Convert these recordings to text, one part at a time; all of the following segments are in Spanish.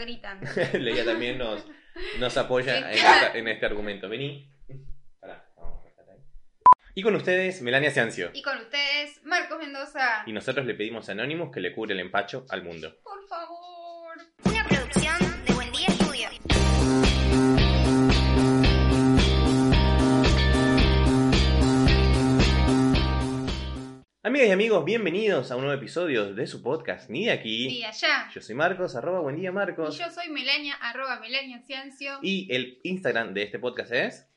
gritan. Leia también nos, nos apoya en, esta- en este argumento. Vení. Pará, vamos a ahí. Y con ustedes, Melania Ciancio. Y con ustedes, Marcos Mendoza. Y nosotros le pedimos a Anonymous que le cure el empacho al mundo. Por favor. Amigas y amigos, bienvenidos a un nuevo episodio de su podcast Ni de aquí. Y allá. Yo soy Marcos, arroba buen día Y Marcos. yo soy Melania, arroba Melania Ciancio, Y el Instagram de este podcast es.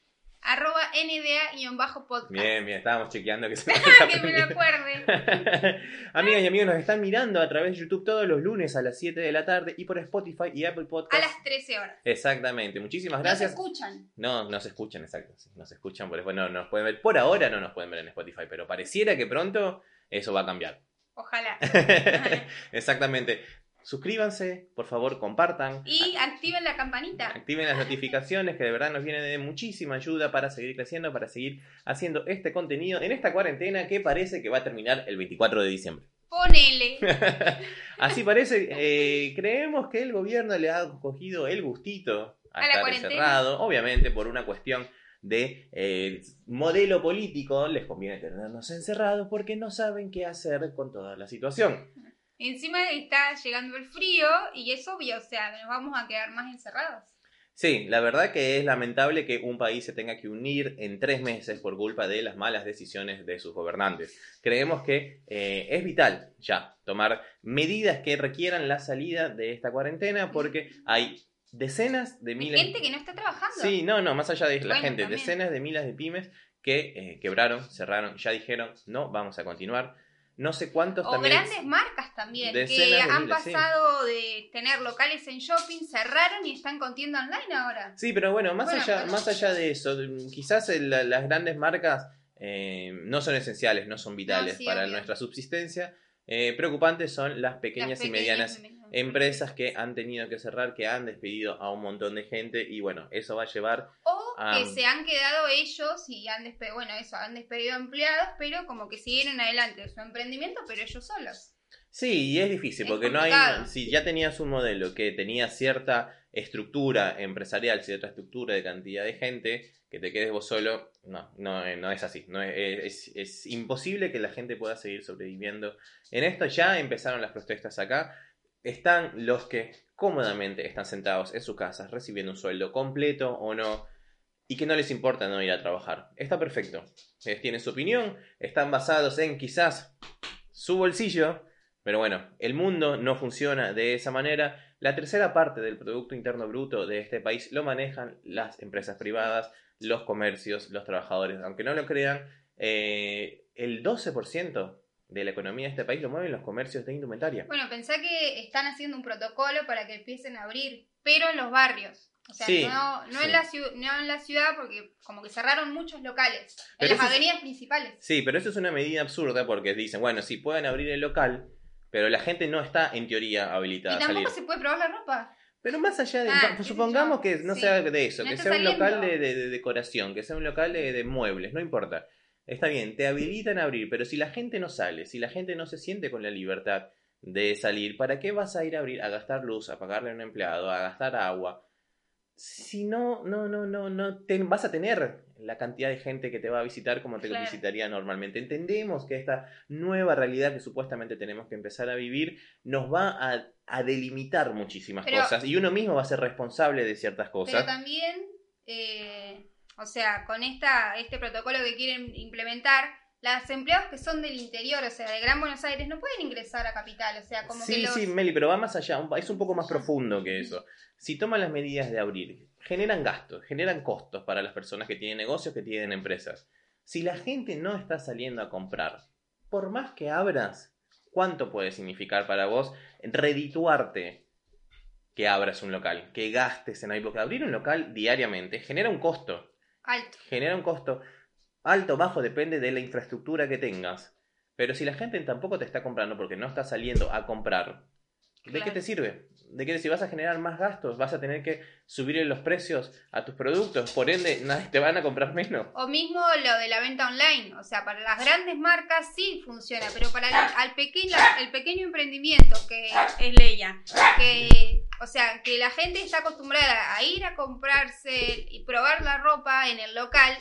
Arroba NDA-podcast. Bien, bien, estábamos chequeando que se nos que me lo acuerde. Amigas y amigos, nos están mirando a través de YouTube todos los lunes a las 7 de la tarde y por Spotify y Apple A Podcast. las 13 horas. Exactamente, muchísimas Nos gracias. escuchan. No, nos escuchan, exacto. sí, nos escuchan, por bueno, nos pueden ver. Por ahora no nos pueden ver en Spotify, pero pareciera que pronto eso va a cambiar. Ojalá. Exactamente. Suscríbanse, por favor, compartan. Y activen la campanita. Activen las notificaciones que de verdad nos viene de muchísima ayuda para seguir creciendo, para seguir haciendo este contenido en esta cuarentena que parece que va a terminar el 24 de diciembre. Ponele. Así parece, eh, creemos que el gobierno le ha cogido el gustito a, A la estar cuarentena. encerrado, obviamente por una cuestión de eh, modelo político, les conviene tenernos encerrados porque no saben qué hacer con toda la situación. Encima está llegando el frío y es obvio, o sea, nos vamos a quedar más encerrados. Sí, la verdad que es lamentable que un país se tenga que unir en tres meses por culpa de las malas decisiones de sus gobernantes. Creemos que eh, es vital ya tomar medidas que requieran la salida de esta cuarentena porque hay decenas de Hay miles... gente que no está trabajando. Sí, no, no, más allá de la Bueno, gente, también. decenas de miles de pymes que eh, quebraron, cerraron, ya dijeron, no, vamos a continuar. No sé cuántos O también... grandes marcas también, que han miles, sí. pasado de tener locales en shopping, cerraron y están con tienda online ahora. Sí, pero bueno, más, Bueno, allá, pero- más allá de eso, quizás el- las grandes marcas eh, no son esenciales, no son vitales sí, para obvio. nuestra subsistencia. Eh, preocantes son las pequeñas Las y medianas medianas. empresas que han tenido que cerrar, que han despedido a un montón de gente y bueno, eso va a llevar... Que se han quedado ellos y han despedido, bueno, eso, han despedido empleados, pero como que siguieron adelante de su emprendimiento, pero ellos solos. Sí, y es difícil Es porque no hay... Si ya tenías un modelo que tenía cierta estructura empresarial, cierta estructura de cantidad de gente, que te quedes vos solo, no, no, eh, no es así. No es, es- es imposible que la gente pueda seguir sobreviviendo. En esto ya empezaron las protestas acá. Están los que cómodamente están sentados en sus casas recibiendo un sueldo completo o no y que no les importa no ir a trabajar. Está perfecto. Ustedes tienen su opinión, están basados en quizás su bolsillo, pero bueno, el mundo no funciona de esa manera. La tercera parte del Producto Interno Bruto de este país lo manejan las empresas privadas, los comercios, los trabajadores. Aunque no lo crean, eh, el 12% de la economía de este país lo mueven los comercios de indumentaria. Bueno, pensá que están haciendo un protocolo para que empiecen a abrir, pero en los barrios. O sea, Sí, no, no, sí. en la no en la ciudad porque como que cerraron muchos locales. En las eso es- avenidas principales. Sí, pero eso es una medida absurda porque dicen, bueno, sí, pueden abrir el local, pero la gente no está en teoría habilitada Y a salir. tampoco se puede probar la ropa. Pero más allá de. Ah, supongamos que no Sí. sea de eso, No que sea un local de, de- de decoración, que sea un local de, de muebles, no importa. Está bien, te habilitan a abrir, pero si la gente no sale, si la gente no se siente con la libertad de salir, ¿para qué vas a ir a abrir, a gastar luz, a pagarle a un empleado, a gastar agua? Si no, no, no, no, no te- vas a tener la cantidad de gente que te va a visitar como te Claro. visitaría normalmente. Entendemos que esta nueva realidad que supuestamente tenemos que empezar a vivir nos va a, a delimitar muchísimas Pero- cosas y uno mismo va a ser responsable de ciertas Pero cosas. también, eh, o sea, con esta, este protocolo que quieren implementar, las empleados que son del interior, o sea, de Gran Buenos Aires, no pueden ingresar a Capital. O sea, como que Sí, los... sí, Meli, pero va más allá, es un poco más profundo que eso. Si toman las medidas de abrir, generan gastos, generan costos para las personas que tienen negocios, que tienen empresas. Si la gente no está saliendo a comprar, por más que abras, ¿cuánto puede significar para vos redituarte que abras un local, que gastes en ahí? Porque abrir un local diariamente genera un costo Alto. genera un costo alto o bajo, depende de la infraestructura que tengas. Pero si la gente tampoco te está comprando porque no está saliendo a comprar, ¿de qué te sirve? ¿De qué si vas a generar más gastos? ¿Vas a tener que subir los precios a tus productos? Por ende, nadie te van a comprar menos. O mismo lo de la venta online. O sea, para las grandes marcas sí funciona, pero para el, al pequeño, el pequeño emprendimiento que es Leia, que, o sea, que la gente está acostumbrada a ir a comprarse y probar la ropa en el local,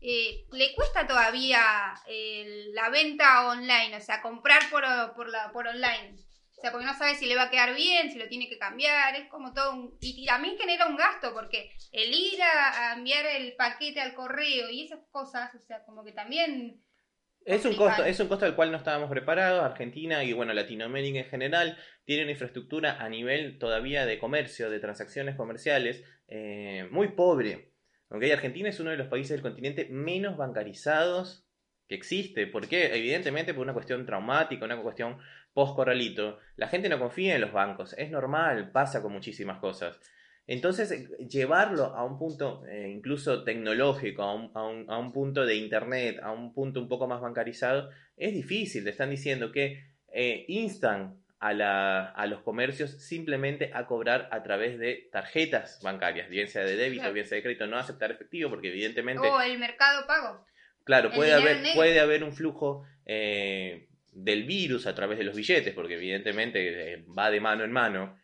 eh, le cuesta todavía eh, la venta online, o sea, comprar por, por, la, por online. O sea, porque no sabe si le va a quedar bien, si lo tiene que cambiar, es como todo un... Y, también genera un gasto, porque el ir a, a enviar el paquete al correo y esas cosas, o sea, como que también... Es un, costo, es un costo al cual no estábamos preparados. Argentina y bueno, Latinoamérica en general tiene una infraestructura a nivel todavía de comercio, de transacciones comerciales, eh, muy pobre. ¿Ok? Argentina es uno de los países del continente menos bancarizados que existe. ¿Por qué? Evidentemente por una cuestión traumática, una cuestión post-corralito. La gente no confía en los bancos. Es normal, pasa con muchísimas cosas. Entonces, llevarlo a un punto eh, incluso tecnológico, a un, punto de internet, a un punto un poco más bancarizado, es difícil. Te están diciendo que eh, instan a, la, a, los comercios simplemente a cobrar a través de tarjetas bancarias, bien sea de débito, Claro. bien sea de crédito, no aceptar efectivo, porque evidentemente... O el mercado pago. Claro, El puede haber, negro. puede haber un flujo eh, del virus a través de los billetes, porque evidentemente eh, va de mano en mano.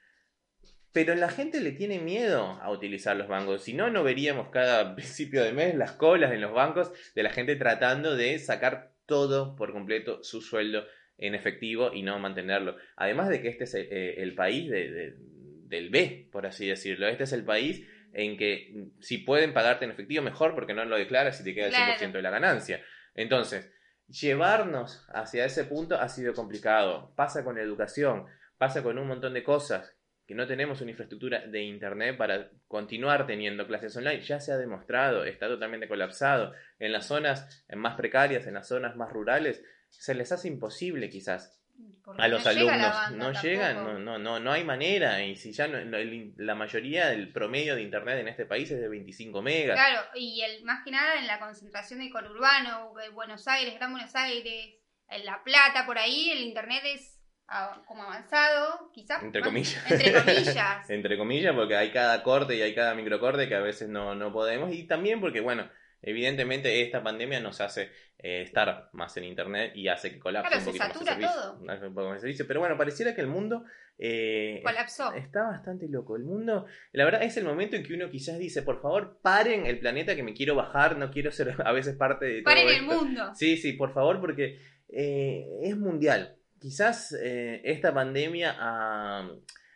Pero la gente le tiene miedo a utilizar los bancos. Si no, no veríamos cada principio de mes las colas en los bancos de la gente tratando de sacar todo por completo su sueldo en efectivo y no mantenerlo. Además de que este es el, eh, el país de- de- del B, por así decirlo. Este es el país en que mm, si pueden pagarte en efectivo, mejor porque no lo declaras y te queda el Claro. 100% de la ganancia. Entonces, llevarnos hacia ese punto ha sido complicado. Pasa con la educación, pasa con un montón de cosas que no tenemos una infraestructura de internet para continuar teniendo clases online. Ya se ha demostrado, está totalmente colapsado. En las zonas más precarias, en las zonas más rurales, se les hace imposible quizás porque a los no alumnos banda no tampoco. llegan, no, no, no, no hay manera. Y si ya no- el- la mayoría del promedio de internet en este país es de 25 megas. Claro, y el, más que nada en la concentración del conurbano, Buenos Aires, Gran Buenos Aires, en La Plata, por ahí, el internet es como avanzado, quizás. Entre más- comillas. Entre comillas. Entre comillas, porque hay cada corte y hay cada microcorte que a veces no, no podemos. Y también porque, bueno, evidentemente esta pandemia nos hace eh, estar más en internet y hace que colapse Claro, un se poquito más el satura servicio. todo. Hace un poco más el servicio. Pero bueno, pareciera que el mundo eh, Colapsó. Está bastante loco. El mundo, la verdad, es el momento en que uno quizás dice, por favor, paren el planeta que me quiero bajar, no quiero ser a veces parte de todo Paren el esto". mundo. Sí, sí, por favor, porque eh, es mundial. Quizás esta pandemia ah,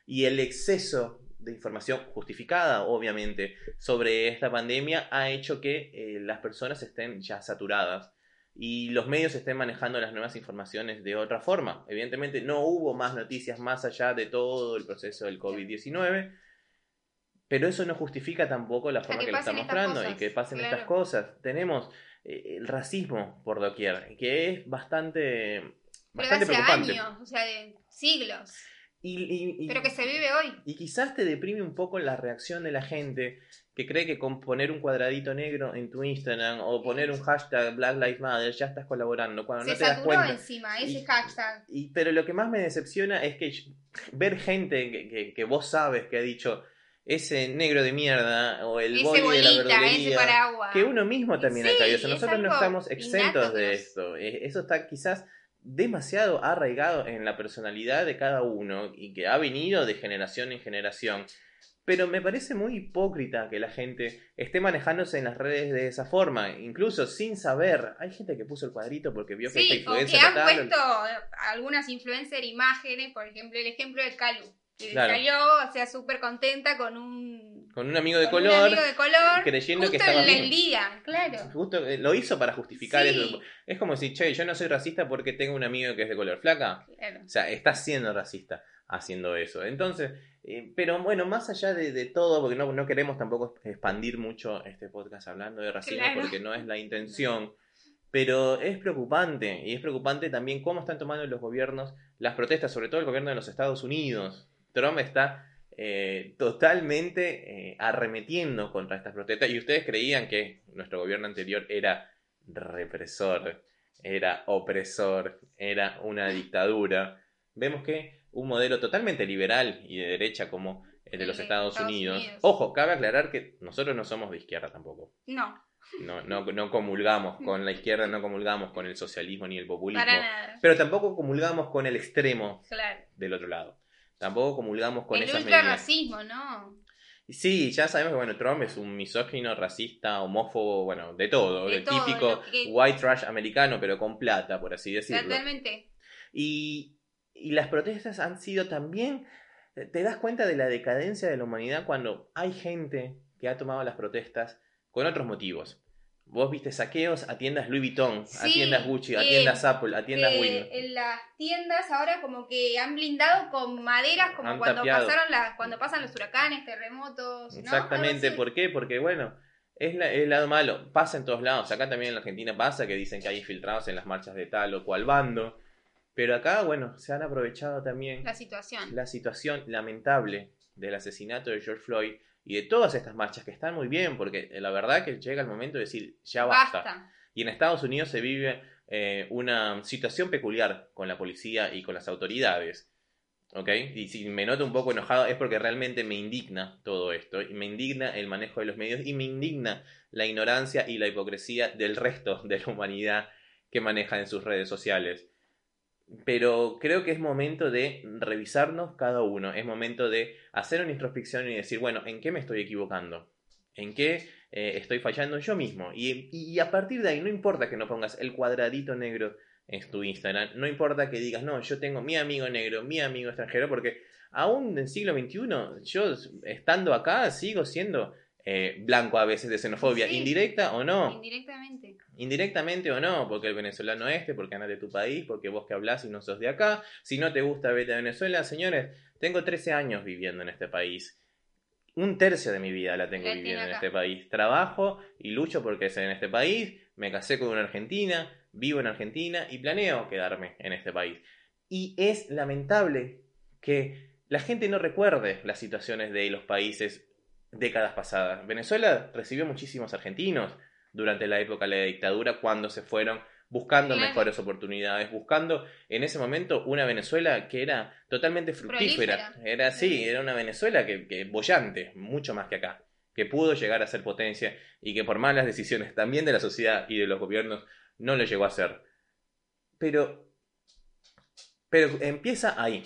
y el exceso de información justificada, obviamente, sobre esta pandemia ha hecho que eh, las personas estén ya saturadas y los medios estén manejando las nuevas informaciones de otra forma. Evidentemente no hubo más noticias más allá de todo el proceso del COVID-19, pero eso no justifica tampoco la forma que que, lo está mostrando y cosas, que pasen claro. estas cosas. Tenemos eh, el racismo por doquier, que es bastante, Pero bastante hace preocupante. años, o sea, de siglos. Y, y- y- Pero que se vive hoy. y quizás te deprime un poco la reacción de la gente que cree que con poner un cuadradito negro en tu Instagram o poner un hashtag Black Lives Matter ya estás colaborando cuando se no te das saturó cuenta. encima, ese Y- hashtag. Y, pero lo que más me decepciona es que ver gente que, que- que vos sabes que ha dicho ese negro de mierda o el ese boli de la bolita, verdulería. paraguas. Que uno mismo también Sí, ha caído Nosotros no estamos exentos de nos- esto. Eh, Eso está quizás demasiado arraigado en la personalidad de cada uno y que ha venido de generación en generación. Pero me parece muy hipócrita que la gente esté manejándose en las redes de esa forma, incluso sin saber. Hay gente que puso el cuadrito porque vio que esta Sí, o que han puesto algunas influencer imágenes, por ejemplo, el ejemplo de Calu, que Claro. salió, o sea, súper contenta con un, con un amigo de con un color, amigo de color, creyendo que estaba en bien. el día, claro. Justo eh, lo hizo para justificar Sí. eso. Es como si, che, yo no soy racista porque tengo un amigo que es de color flaca. claro. O sea, está siendo racista haciendo eso. Entonces, eh, pero bueno, más allá de, de todo, porque no, no queremos tampoco expandir mucho este podcast hablando de racismo, Claro. porque no es la intención. Pero es preocupante, y es preocupante también cómo están tomando los gobiernos las protestas, sobre todo el gobierno de los Estados Unidos. Trump está eh, totalmente eh, arremetiendo contra estas protestas, y ustedes creían que nuestro gobierno anterior era represor, era opresor, era una dictadura. Vemos que un modelo totalmente liberal y de derecha como el de los de Estados, Estados Unidos. Unidos. Ojo, cabe aclarar que nosotros no somos de izquierda tampoco. No, No, no, no comulgamos con la izquierda, no comulgamos con el socialismo ni el populismo. para nada. Pero tampoco comulgamos con el extremo Claro. del otro lado. Tampoco comulgamos con el esas ultra medidas. racismo, ¿no? Sí, ya sabemos que bueno, Trump es un misógino, racista, homófobo, bueno, de todo, De el todo, típico que- white trash americano, pero con plata, por así decirlo. Totalmente. Y, y las protestas han sido también, te das cuenta de la decadencia de la humanidad cuando hay gente que ha tomado las protestas con otros motivos. Vos viste saqueos a tiendas Louis Vuitton, a tiendas Gucci, a eh, tiendas Apple, a tiendas Win. en las tiendas ahora como que han blindado con maderas como Han cuando pasaron las, cuando pasan los huracanes, terremotos, ¿no? Exactamente, así. ¿por qué? Porque bueno, es la- el lado malo, pasa en todos lados, acá también en la Argentina pasa que dicen que hay infiltrados en las marchas de tal o cual bando, pero acá, bueno, se han aprovechado también La situación. la situación lamentable del asesinato de George Floyd y de todas estas marchas que están muy bien, porque la verdad que llega el momento de decir, ya basta. Basta. Y en Estados Unidos se vive eh, una situación peculiar con la policía y con las autoridades. ¿Ok? Y si me noto un poco enojado es porque realmente me indigna todo esto. Y me indigna el manejo de los medios y me indigna la ignorancia y la hipocresía del resto de la humanidad que maneja en sus redes sociales. Pero creo que es momento de revisarnos cada uno. Es momento de hacer una introspección y decir, bueno, ¿en qué me estoy equivocando? ¿En qué eh, estoy fallando yo mismo? Y, y a partir de ahí, no importa que no pongas el cuadradito negro en tu Instagram, no importa que digas, no, yo tengo mi amigo negro, mi amigo extranjero, porque aún en el siglo XXI, yo estando acá sigo siendo eh, blanco a veces de xenofobia, Sí. indirecta o no. Indirectamente. Indirectamente o no, porque el venezolano este, porque andás de tu país, porque vos que hablas y no sos de acá. Si no te gusta, vete a Venezuela. Señores, tengo 13 años viviendo en este país. Un tercio de mi vida la tengo La viviendo en este país. Trabajo y lucho porque es en este país. Me casé con una argentina, vivo en Argentina y planeo quedarme en este país. Y es lamentable que la gente no recuerde las situaciones de los países décadas pasadas. Venezuela recibió muchísimos argentinos durante la época de la dictadura cuando se fueron buscando Claro. mejores oportunidades, buscando en ese momento una Venezuela que era totalmente fructífera. Prolífera. Era así, Sí. era una Venezuela que, que bollante, mucho más que acá, que pudo llegar a ser potencia y que por malas decisiones también de la sociedad y de los gobiernos no lo llegó a ser. Pero, pero empieza ahí,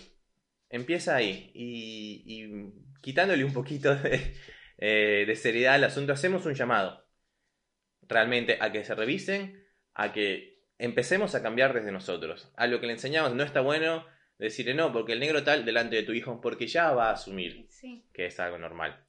empieza ahí y, y quitándole un poquito de, eh, de seriedad al asunto, hacemos un llamado realmente a que se revisen, a que empecemos a cambiar desde nosotros. A lo que le enseñamos no está bueno decirle no, porque el negro tal delante de tu hijo, porque ya va a asumir Sí. que es algo normal.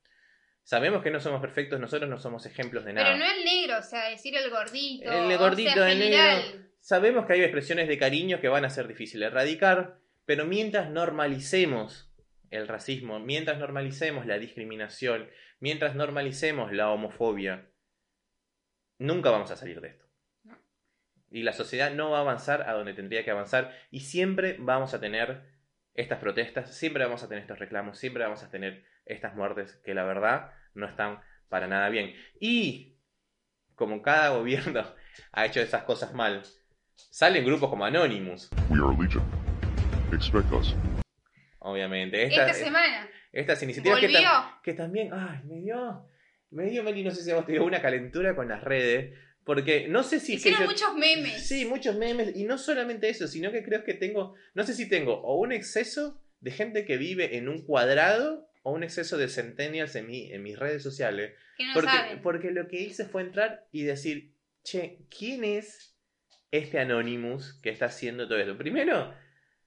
Sabemos que no somos perfectos, nosotros no somos ejemplos de nada. Pero no el negro, o sea, decir el gordito. El o gordito, sea, el general. negro. Sabemos que hay expresiones de cariño que van a ser difíciles de erradicar, pero mientras normalicemos el racismo, mientras normalicemos la discriminación, mientras normalicemos la homofobia, nunca vamos a salir de esto. No. Y la sociedad no va a avanzar a donde tendría que avanzar y siempre vamos a tener estas protestas, siempre vamos a tener estos reclamos, siempre vamos a tener estas muertes que la verdad no están para nada bien. Y como cada gobierno ha hecho esas cosas mal, salen grupos como Anonymous, We are Legion. Expect us. Obviamente. Esta Estas, semana. estas iniciativas que, tam- que también, ay, me dio, me dio, Meli, no sé si a vos te dio una calentura con las redes, porque no sé si... es que Hicieron yo- muchos memes. Sí, muchos memes, y no solamente eso, sino que creo que tengo, no sé si tengo o un exceso de gente que vive en un cuadrado o un exceso de centennials en, mi, en mis redes sociales. Que no Porque, saben. porque lo que hice fue entrar y decir, che, ¿quién es este Anonymous que está haciendo todo esto? Primero,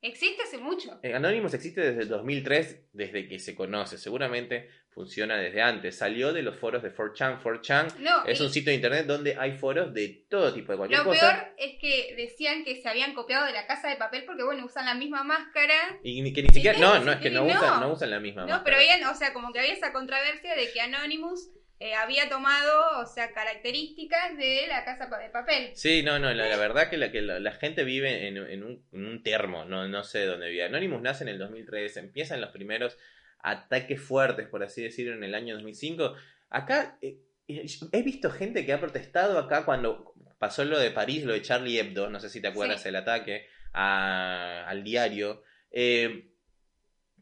Existe hace mucho. Anonymous existe desde el 2003, desde que se conoce, seguramente funciona desde antes. Salió de los foros de 4chan. 4chan No, es un sitio de internet donde hay foros de todo tipo de cualquier lo cosa. peor es que decían que se habían copiado de la casa de papel porque, bueno, usan la misma máscara. Y ni- que ni siquiera, no, no, es que no, no. usan, no usan la misma No, máscara. pero habían, o sea, como que había esa controversia de que Anonymous eh, había tomado, o sea, características de la casa de papel. Sí, no, no, la, la verdad que, la, que la, la gente vive en, en un, en un termo, no, no sé dónde vive. Anonymous nace en el 2003, empiezan los primeros ataques fuertes, por así decirlo, en el año 2005. Acá eh, eh, he visto gente que ha protestado acá cuando pasó lo de París, lo de Charlie Hebdo, no sé si te acuerdas Sí. el ataque a- al diario. Eh,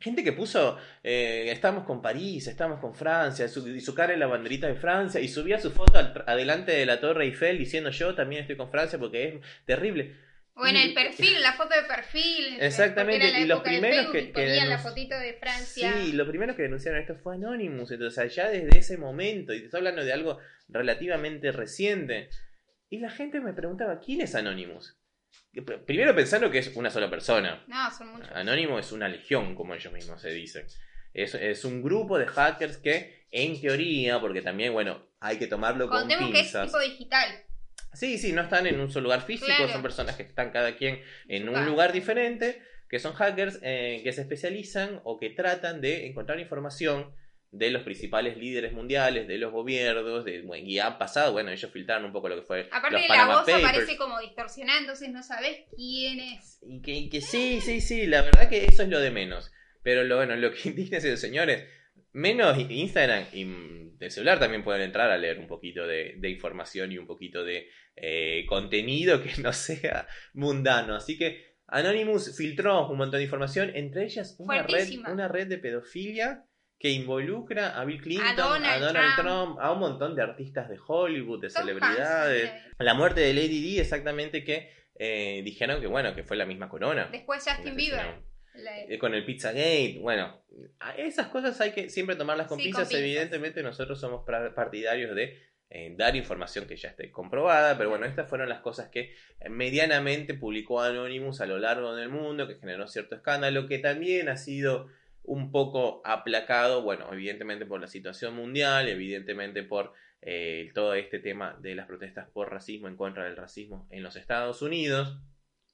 Gente que puso, eh, estamos con París, estamos con Francia, su, y su cara en la banderita de Francia, y subía su foto al- adelante de la Torre Eiffel diciendo yo también estoy con Francia porque es terrible. O en el perfil, la foto de perfil. Exactamente, la y los primeros que- y que ponían la denunci- fotito de Francia. Sí, lo primero que denunciaron esto fue Anonymous, entonces allá desde ese momento, y te estoy hablando de algo relativamente reciente, y la gente me preguntaba, ¿quién es Anonymous? Primero pensando que es una sola persona. No, son muchos. Anónimo es una legión, como ellos mismos se dicen. Es, es un grupo de hackers que, en teoría, porque también, bueno, hay que tomarlo con Contemos que es tipo digital. Sí, sí, no están en un solo lugar físico, Claro. son personas que están cada quien en un lugar diferente, que son hackers eh, que se especializan o que tratan de encontrar información de los principales líderes mundiales, de los gobiernos, de, bueno, y ha pasado, bueno, ellos filtraron un poco lo que fue Aparte los de la voz Papers. aparece como distorsionada, entonces no sabes quién es. Y que, y que sí, sí, sí, la verdad que eso es lo de menos. Pero lo bueno, lo que indigna es el señores, menos Instagram y mm, de celular también pueden entrar a leer un poquito de, de información y un poquito de eh, contenido que no sea mundano. Así que Anonymous filtró un montón de información, entre ellas una red, una red de pedofilia que involucra a Bill Clinton, A Donald Trump. a un montón de artistas de Hollywood, de Tom celebridades. Hanks, La muerte de Lady Di, exactamente que eh, dijeron que bueno, que fue la misma corona. Después Justin Bieber. La- Eh, Con el Pizzagate, bueno, esas cosas hay que siempre tomarlas con Sí, con pinzas. Evidentemente nosotros somos partidarios de eh, dar información que ya esté comprobada, pero bueno, estas fueron las cosas que medianamente publicó Anonymous a lo largo del mundo, que generó cierto escándalo, que también ha sido un poco aplacado, bueno, evidentemente por la situación mundial, evidentemente por eh, todo este tema de las protestas por racismo en contra del racismo en los Estados Unidos.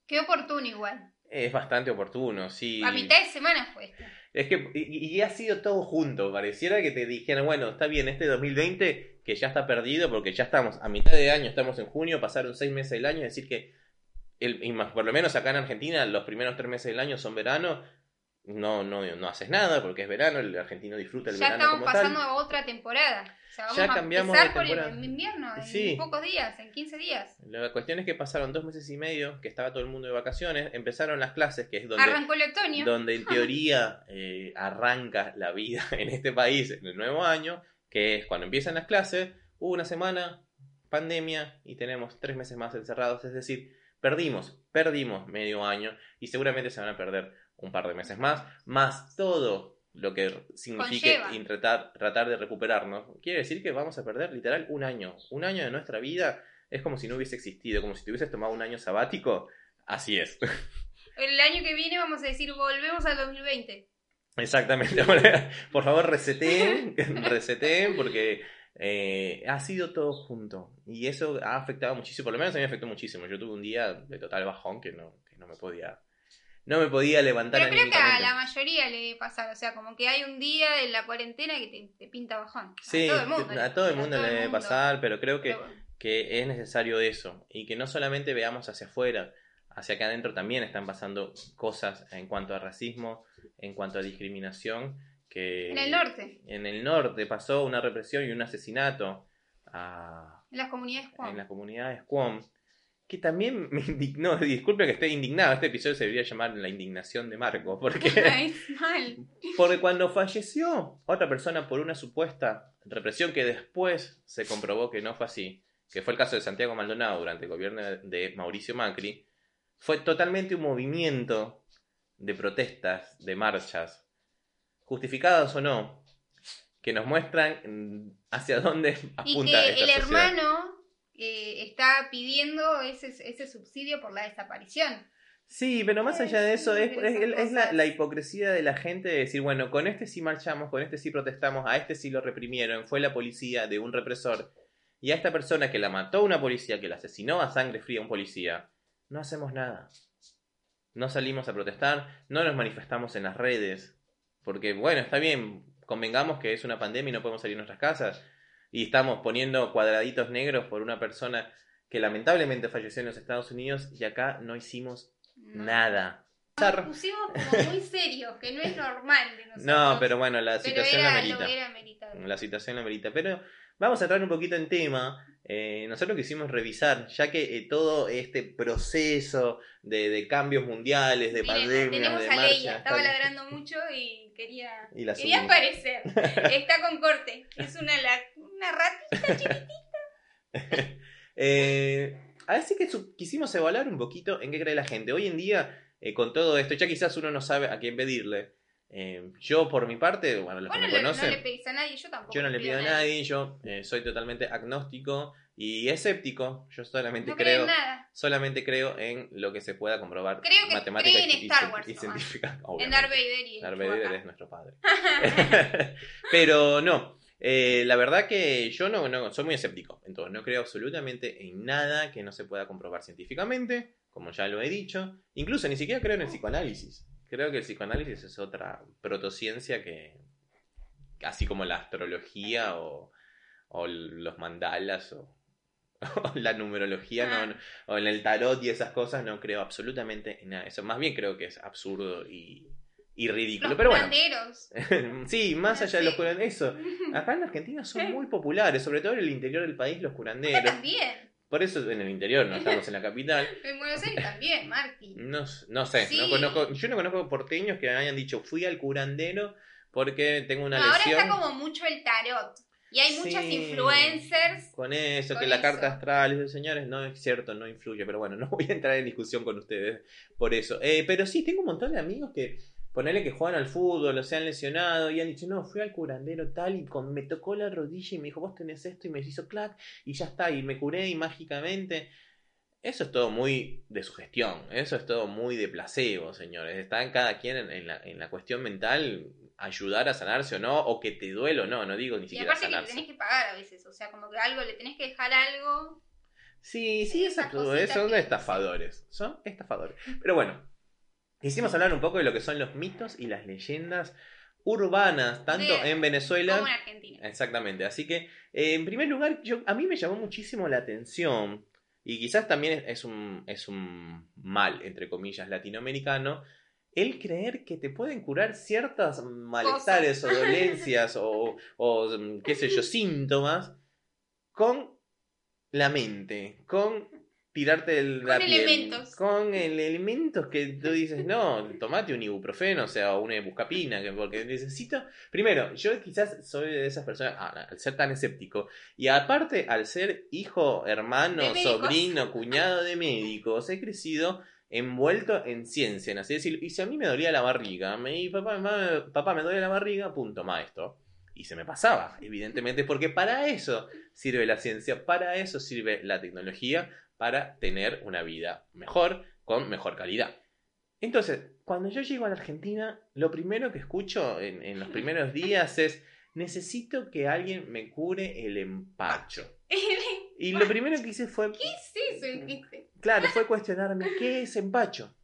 Qué oportuno igual. Es bastante oportuno, sí. A mitad de semana fue. Es que y, y ha sido todo junto. Pareciera que te dijeran, bueno, está bien, este 2020 que ya está perdido porque ya estamos a mitad de año, estamos en junio, pasaron seis meses del año, es decir que el, y más, por lo menos acá en Argentina los primeros tres meses del año son verano, no, no, no haces nada porque es verano, el argentino disfruta el Ya verano estamos como pasando tal. a otra temporada. O sea, vamos Ya a cambiamos empezar de por el temporada. invierno en Sí. pocos días, en 15 días. La cuestión es que pasaron dos meses y medio, que estaba todo el mundo de vacaciones, empezaron las clases, que es donde... Arrancó el otoño. donde en teoría eh, arranca la vida en este país en el nuevo año, que es cuando empiezan las clases, hubo una semana, pandemia, y tenemos tres meses más encerrados, es decir, perdimos, perdimos medio año y seguramente se van a perder un par de meses más, más todo lo que signifique tratar, tratar de recuperarnos. Quiere decir que vamos a perder literal un año. Un año de nuestra vida es como si no hubiese existido, como si te hubieses tomado un año sabático. Así es. El año que viene vamos a decir volvemos al 2020. Exactamente. Por favor, reseteen, reseteen porque eh, ha sido todo junto. Y eso ha afectado muchísimo, por lo menos a mí me afectó muchísimo. Yo tuve un día de total bajón que no, que no me podía. No me podía levantar Pero creo que a la mayoría le debe pasar. O sea, como que hay un día en la cuarentena que te, te pinta bajón. Sí, a todo el mundo. a todo el a mundo todo le debe pasar, pero creo que, Pero bueno. que es necesario eso. Y que no solamente veamos hacia afuera, hacia acá adentro también están pasando cosas en cuanto a racismo, en cuanto a discriminación. Que En el norte, en el norte pasó una represión y un asesinato a- en las comunidades en Juan. la comunidad de Squam, que también me indignó, disculpe que esté indignado, este episodio se debería llamar La indignación de Marco, porque, porque cuando falleció otra persona por una supuesta represión que después se comprobó que no fue así, que fue el caso de Santiago Maldonado durante el gobierno de- Mauricio Macri, fue totalmente un movimiento de protestas, de marchas, justificadas o no, que nos muestran mm, hacia dónde Y apunta que esta el sociedad. hermano eh, está pidiendo ese, ese subsidio por la desaparición. Sí, pero más allá de eso, es, la, hipocresía de la gente de decir, bueno, con este sí marchamos, con este sí protestamos, a este sí lo reprimieron, fue la policía de un represor, y a esta persona que la mató una policía, que la asesinó a sangre fría un policía, no hacemos nada. No salimos a protestar, no nos manifestamos en las redes, porque bueno, está bien, convengamos que es una pandemia y no podemos salir de nuestras casas, y estamos poniendo cuadraditos negros por una persona que lamentablemente falleció en los Estados Unidos y acá no hicimos No. Nada. Nos pusimos como muy serios, que no es normal de nosotros. No, pero bueno, la Pero situación la era, amerita. lo era meritado. La situación la amerita. Pero vamos a entrar un poquito en tema. Eh, nosotros quisimos revisar, ya que eh, todo este proceso de, de cambios mundiales, de Miren, pandemias, tenemos de a marcha, Leia, estaba está- ladrando mucho y quería, Y la quería aparecer. Está con corte. Es una, la- una ratita chiquitita. Eh, así que quisimos evaluar un poquito en qué cree la gente. Hoy en día, eh, con todo esto, ya quizás uno no sabe a quién pedirle. Eh, yo, por mi parte, bueno, los que me le, no conocen, le pedís a nadie, yo tampoco. yo no le pido a nadie, yo eh, soy totalmente agnóstico y escéptico. Yo solamente No creo nada. solamente creo en lo que se pueda comprobar Creo que matemática en y, y Star Wars y nomás. científica. En. Darth Vader y Darth Vader es nuestro padre. Pero no, eh, la verdad que yo no, no soy muy escéptico. Entonces, no creo absolutamente en nada que no se pueda comprobar científicamente, como ya lo he dicho. Incluso ni siquiera creo en el psicoanálisis. Creo que el psicoanálisis es otra protociencia que, así como la astrología o, o los mandalas o, o la numerología, Ah. no- o en el tarot y esas cosas, no creo absolutamente en nada eso. Más bien creo que es absurdo y, y ridículo. Los Pero bueno, curanderos. sí, más allá de los curanderos, eso. Acá en Argentina son muy populares, sobre todo en el interior del país, los Acá curanderos. también. Por eso en el interior, no estamos en la capital. En Buenos Aires también, Marti. No, no sé, Sí. no conozco, yo no conozco porteños que hayan dicho fui al curandero porque tengo una No, ahora lesión. está como mucho el tarot. Y hay muchas Sí. influencers. Con eso, Con que la eso. carta astral, señores, no es cierto, no influye, pero bueno, no voy a entrar en discusión con ustedes por eso. Eh, pero sí, tengo un montón de amigos que, ponele que juegan al fútbol o se han lesionado y han dicho, no, fui al curandero tal y con, me tocó la rodilla y me dijo, vos tenés esto y me hizo clac y ya está, y me curé y mágicamente. Eso es todo muy de sugestión, eso es todo muy de placebo, señores. Está en cada quien en, en la, en la cuestión mental ayudar a sanarse o no, o que te duele o no, no digo ni Y siquiera aparte que le tenés que pagar a veces. O sea, como que algo, le tenés que dejar algo. Sí, sí, exacto. cositas Son que- estafadores. Son estafadores. Pero bueno, quisimos hablar un poco de lo que son los mitos y las leyendas urbanas, tanto De- en Venezuela. Como en Argentina. Exactamente. Así que, eh, en primer lugar, yo, a mí me llamó muchísimo la atención. Y quizás también es, es un, es un mal, entre comillas, latinoamericano. El creer que te pueden curar ciertas malestares o dolencias o, o, qué sé yo, síntomas con la mente, con tirarte el, Con la piel, elementos. con el- elementos que tú dices, no, tomate un ibuprofeno, o sea, una buscapina, que porque necesito... Primero, yo quizás soy de esas personas, ah, al ser tan escéptico, y aparte, al ser hijo, hermano, sobrino, cuñado de médicos, he crecido envuelto en ciencia, en así decirlo. Y si a mí me dolía la barriga, me y papá, mamá, papá, me duele la barriga, punto, maestro. Y se me pasaba, evidentemente, porque para eso sirve la ciencia, para eso sirve la tecnología, para tener una vida mejor, con mejor calidad. Entonces, cuando yo llego a la Argentina, lo primero que escucho en, en los primeros días es, necesito que alguien me cure el empacho. Y lo primero que hice fue, ¿Qué es eso? claro, fue cuestionarme, ¿qué es empacho?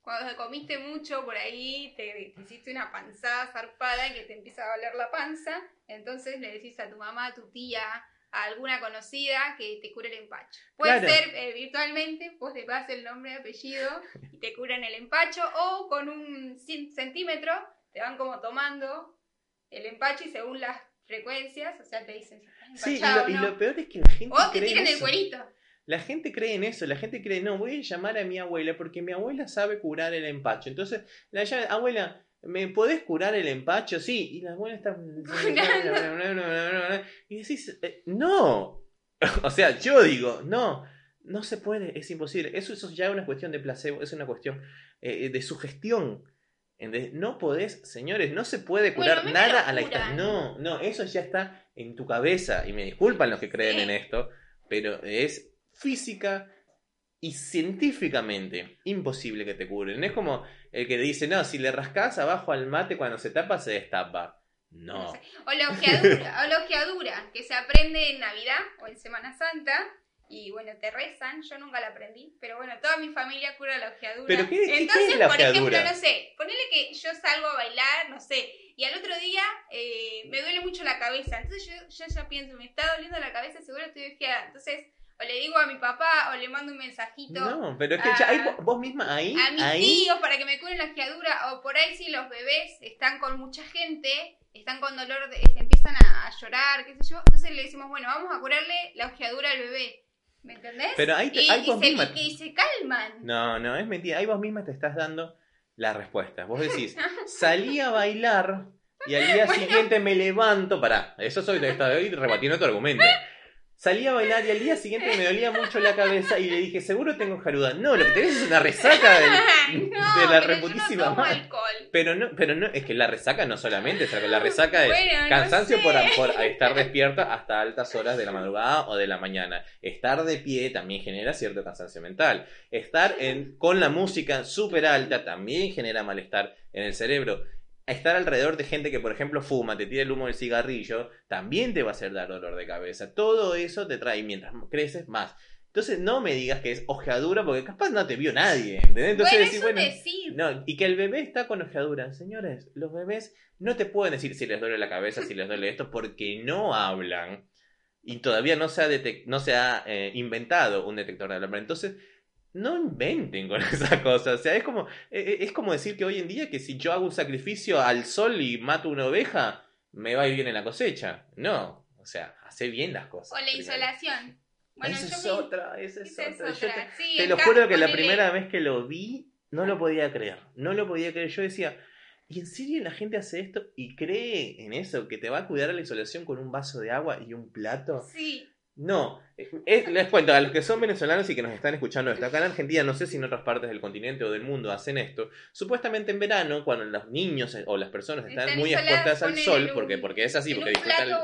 Cuando comiste mucho por ahí, te, te hiciste una panzada zarpada que te empieza a doler la panza, entonces le decís a tu mamá, a tu tía, a alguna conocida que te cure el empacho. Puede Claro. ser eh, virtualmente, vos le das el nombre y apellido y te curan el empacho, o con un centímetro te van como tomando el empacho y según las frecuencias, o sea, te dicen Sí, y lo, y o no. lo peor es que la gente O te tiran el cuerito. La gente cree en eso, la gente cree, no, voy a llamar a mi abuela porque mi abuela sabe curar el empacho. Entonces, la abuela, ¿me podés curar el empacho? Sí, y la abuela está... Y decís, eh, no. O sea, yo digo, no, no se puede, es imposible. Eso, eso ya es una cuestión de placebo, es una cuestión eh, de sugestión. No podés, señores, no se puede curar nada a la distancia. No, no, eso ya está en tu cabeza. Y me disculpan los que creen Sí. en esto, pero es física y científicamente imposible que te curen. Es como el que dice, no, si le rascas abajo al mate cuando se tapa, se destapa. No. O la ojeadura, o la ojeadura, que se aprende en Navidad o en Semana Santa. Y bueno, te rezan, yo nunca la aprendí, pero bueno, toda mi familia cura la ojeadura. ¿Pero qué- qué- qué Entonces, es la por ojeadura? ejemplo, no sé, ponele que yo salgo a bailar, no sé, y al otro día eh, me duele mucho la cabeza. Entonces yo, yo ya pienso, me está doliendo la cabeza, seguro estoy ojeada. Entonces, o le digo a mi papá, o le mando un mensajito No, pero es que ya a- ahí vo- vos misma ahí, a mis ahí, tíos para que me curen la ojeadura o por ahí si los bebés están con mucha gente, están con dolor, de- empiezan a, a llorar, qué sé yo, entonces le decimos, bueno, vamos a curarle la ojeadura al bebé, ¿me entendés? Pero ahí te- y, ahí y vos se, misma- y- y se calman. No, no, es mentira. Ahí vos misma te estás dando la respuesta. Vos decís, salí a bailar y al día siguiente me levanto. Pará, eso soy de esta hoy rebatiendo tu argumento. Salí a bailar y al día siguiente me dolía mucho la cabeza y le dije, seguro tengo jaruda. No, lo que tenés es una resaca del- de la pero reputísima yo no tomo madre. alcohol. Pero no, pero no, es que la resaca no solamente es la resaca es Bueno, no cansancio sé. por, por estar despierta hasta altas horas de la madrugada o de la mañana. Estar de pie también genera cierto cansancio mental. Estar en, con la música súper alta también genera malestar en el cerebro. Estar alrededor de gente que, por ejemplo, fuma, te tira el humo del cigarrillo, también te va a hacer dar dolor de cabeza. Todo eso te trae, mientras creces, más. Entonces no me digas que es ojeadura porque capaz no te vio nadie. ¿entendés? Entonces bueno, decís, decir. no, y que el bebé está con ojeadura. Señores, los bebés no te pueden decir si les duele la cabeza, si les duele esto, porque no hablan. Y todavía no se ha, no se ha eh, inventado un detector de alarma. Entonces, no inventen con esa cosa. O sea, es como, eh, es como decir que hoy en día que si yo hago un sacrificio al sol y mato una oveja, me va a ir bien en la cosecha. No. O sea, hace bien las cosas. O la primero. insolación. Bueno, esa es me- otra, esa es otra. Te- Sí, te en lo juro que la primera vez que lo vi, no lo podía creer. No lo podía creer. Yo decía, ¿y en serio la gente hace esto y cree en eso? ¿Que te va a cuidar a la insolación con un vaso de agua y un plato? Sí. No. Les cuento, a los que son venezolanos y que nos están escuchando esto, acá en Argentina, no sé si en otras partes del continente o del mundo hacen esto, supuestamente en verano, cuando los niños o las personas están, Están muy expuestas al sol, un- porque, porque es así, porque disfrutan... el-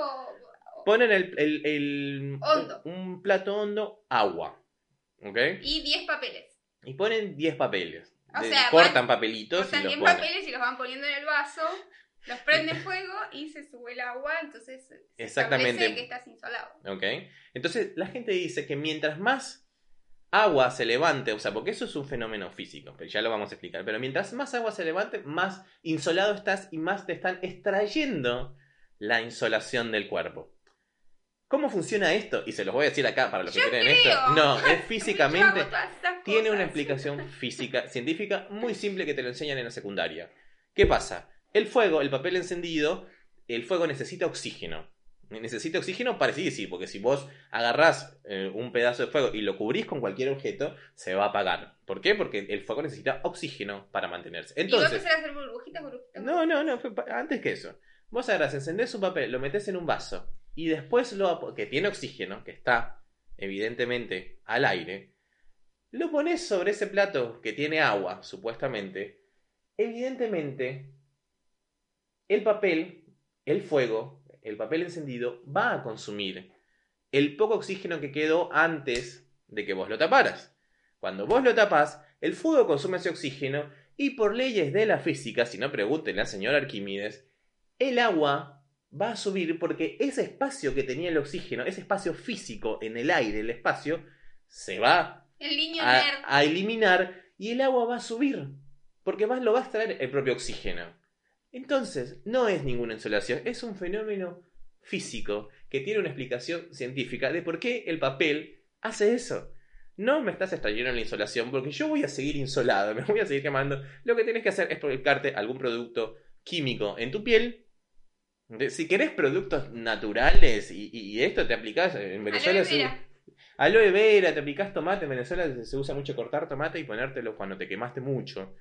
Ponen el, el- el- Hondo. un plato hondo, agua. ¿Ok? y 10 papeles. Y ponen 10 papeles. O De- sea, cortan van- papelitos Cortan y los 10 ponen. papeles y los van poniendo en el vaso, los prenden fuego y se sube el agua, entonces se Exactamente. que estás insolado. ¿Ok? Entonces, la gente dice que mientras más agua se levante, o sea, porque eso es un fenómeno físico, pero ya lo vamos a explicar, pero mientras más agua se levante, más insolado estás y más te están extrayendo la insolación del cuerpo. ¿Cómo funciona esto? Y se los voy a decir acá para los que creen esto. No, es físicamente. tiene una explicación física, científica muy simple que te lo enseñan en la secundaria. ¿Qué pasa? El fuego, el papel encendido, el fuego necesita oxígeno. Necesita oxígeno para sí, sí, porque si vos agarrás eh, un pedazo de fuego y lo cubrís con cualquier objeto, se va a apagar. ¿Por qué? Porque el fuego necesita oxígeno para mantenerse. y Entonces, empezar a hacer burbujitas, burbujitas. no, no, no, antes que eso. Vos agarrás, encendés un papel, lo metés en un vaso y después lo que tiene oxígeno, que está evidentemente al aire, lo pones sobre ese plato que tiene agua, supuestamente. Evidentemente, el papel, el fuego, el papel encendido va a consumir el poco oxígeno que quedó antes de que vos lo taparas. Cuando vos lo tapás, el fuego consume ese oxígeno y por leyes de la física, si no pregúntenle al señor Arquímedes, el agua va a subir porque ese espacio que tenía el oxígeno, ese espacio físico en el aire, el espacio, se va El a, a eliminar y el agua va a subir porque más lo va a extraer el propio oxígeno. Entonces, no es ninguna insolación, es un fenómeno físico que tiene una explicación científica de por qué el papel hace eso. No me estás extrayendo la insolación porque yo voy a seguir insolado, me voy a seguir quemando. Lo que tienes que hacer es aplicarte algún producto químico en tu piel. Si querés productos naturales y, esto te aplicás en Venezuela. Aloe se- vera. Aloe vera, te aplicás tomate. En Venezuela se usa mucho cortar tomate y ponértelo cuando te quemaste mucho.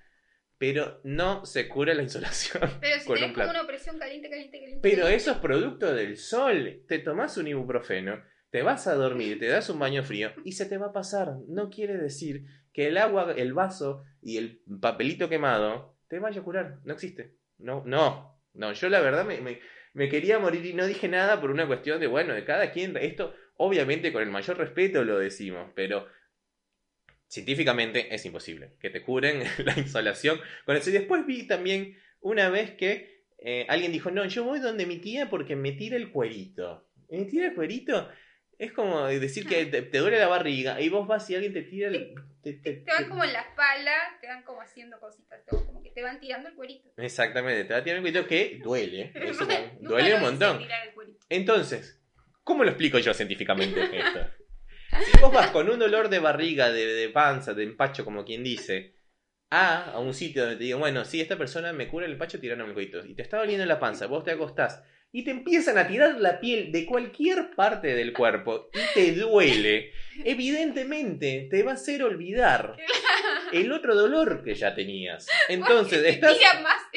Pero no se cura la insolación. Pero si con tenés un como una opresión caliente, caliente, caliente. Pero caliente. eso es producto del sol. Te tomás un ibuprofeno, te vas a dormir, te das un baño frío y se te va a pasar. No quiere decir que el agua, el vaso y el papelito quemado te vaya a curar. No existe. No, no. No, yo la verdad me, me- me quería morir y no dije nada por una cuestión de, bueno, de cada quien. Esto, obviamente, con el mayor respeto lo decimos, pero científicamente es imposible que te curen la insolación con eso. Y después vi también una vez que eh, alguien dijo, no, yo voy donde mi tía porque me tira el cuerito. ¿Me tira el cuerito? Es como decir que te, te duele la barriga y vos vas y alguien te tira el... te- te- Te van como en la espalda, te van como haciendo cositas, te van como que te van tirando el cuerito. Exactamente, te va a tirar el cuerito que duele. Eso duele un montón. Entonces, ¿cómo lo explico yo científicamente esto? Si vos vas con un dolor de barriga, de, de panza, de empacho, como quien dice, a, a un sitio donde te digan, bueno, sí, esta persona me cura el empacho tirándome el cuerito, y te está doliendo la panza, vos te acostás, y te empiezan a tirar la piel de cualquier parte del cuerpo, y te duele, evidentemente te va a hacer olvidar el otro dolor que ya tenías. Entonces, estás...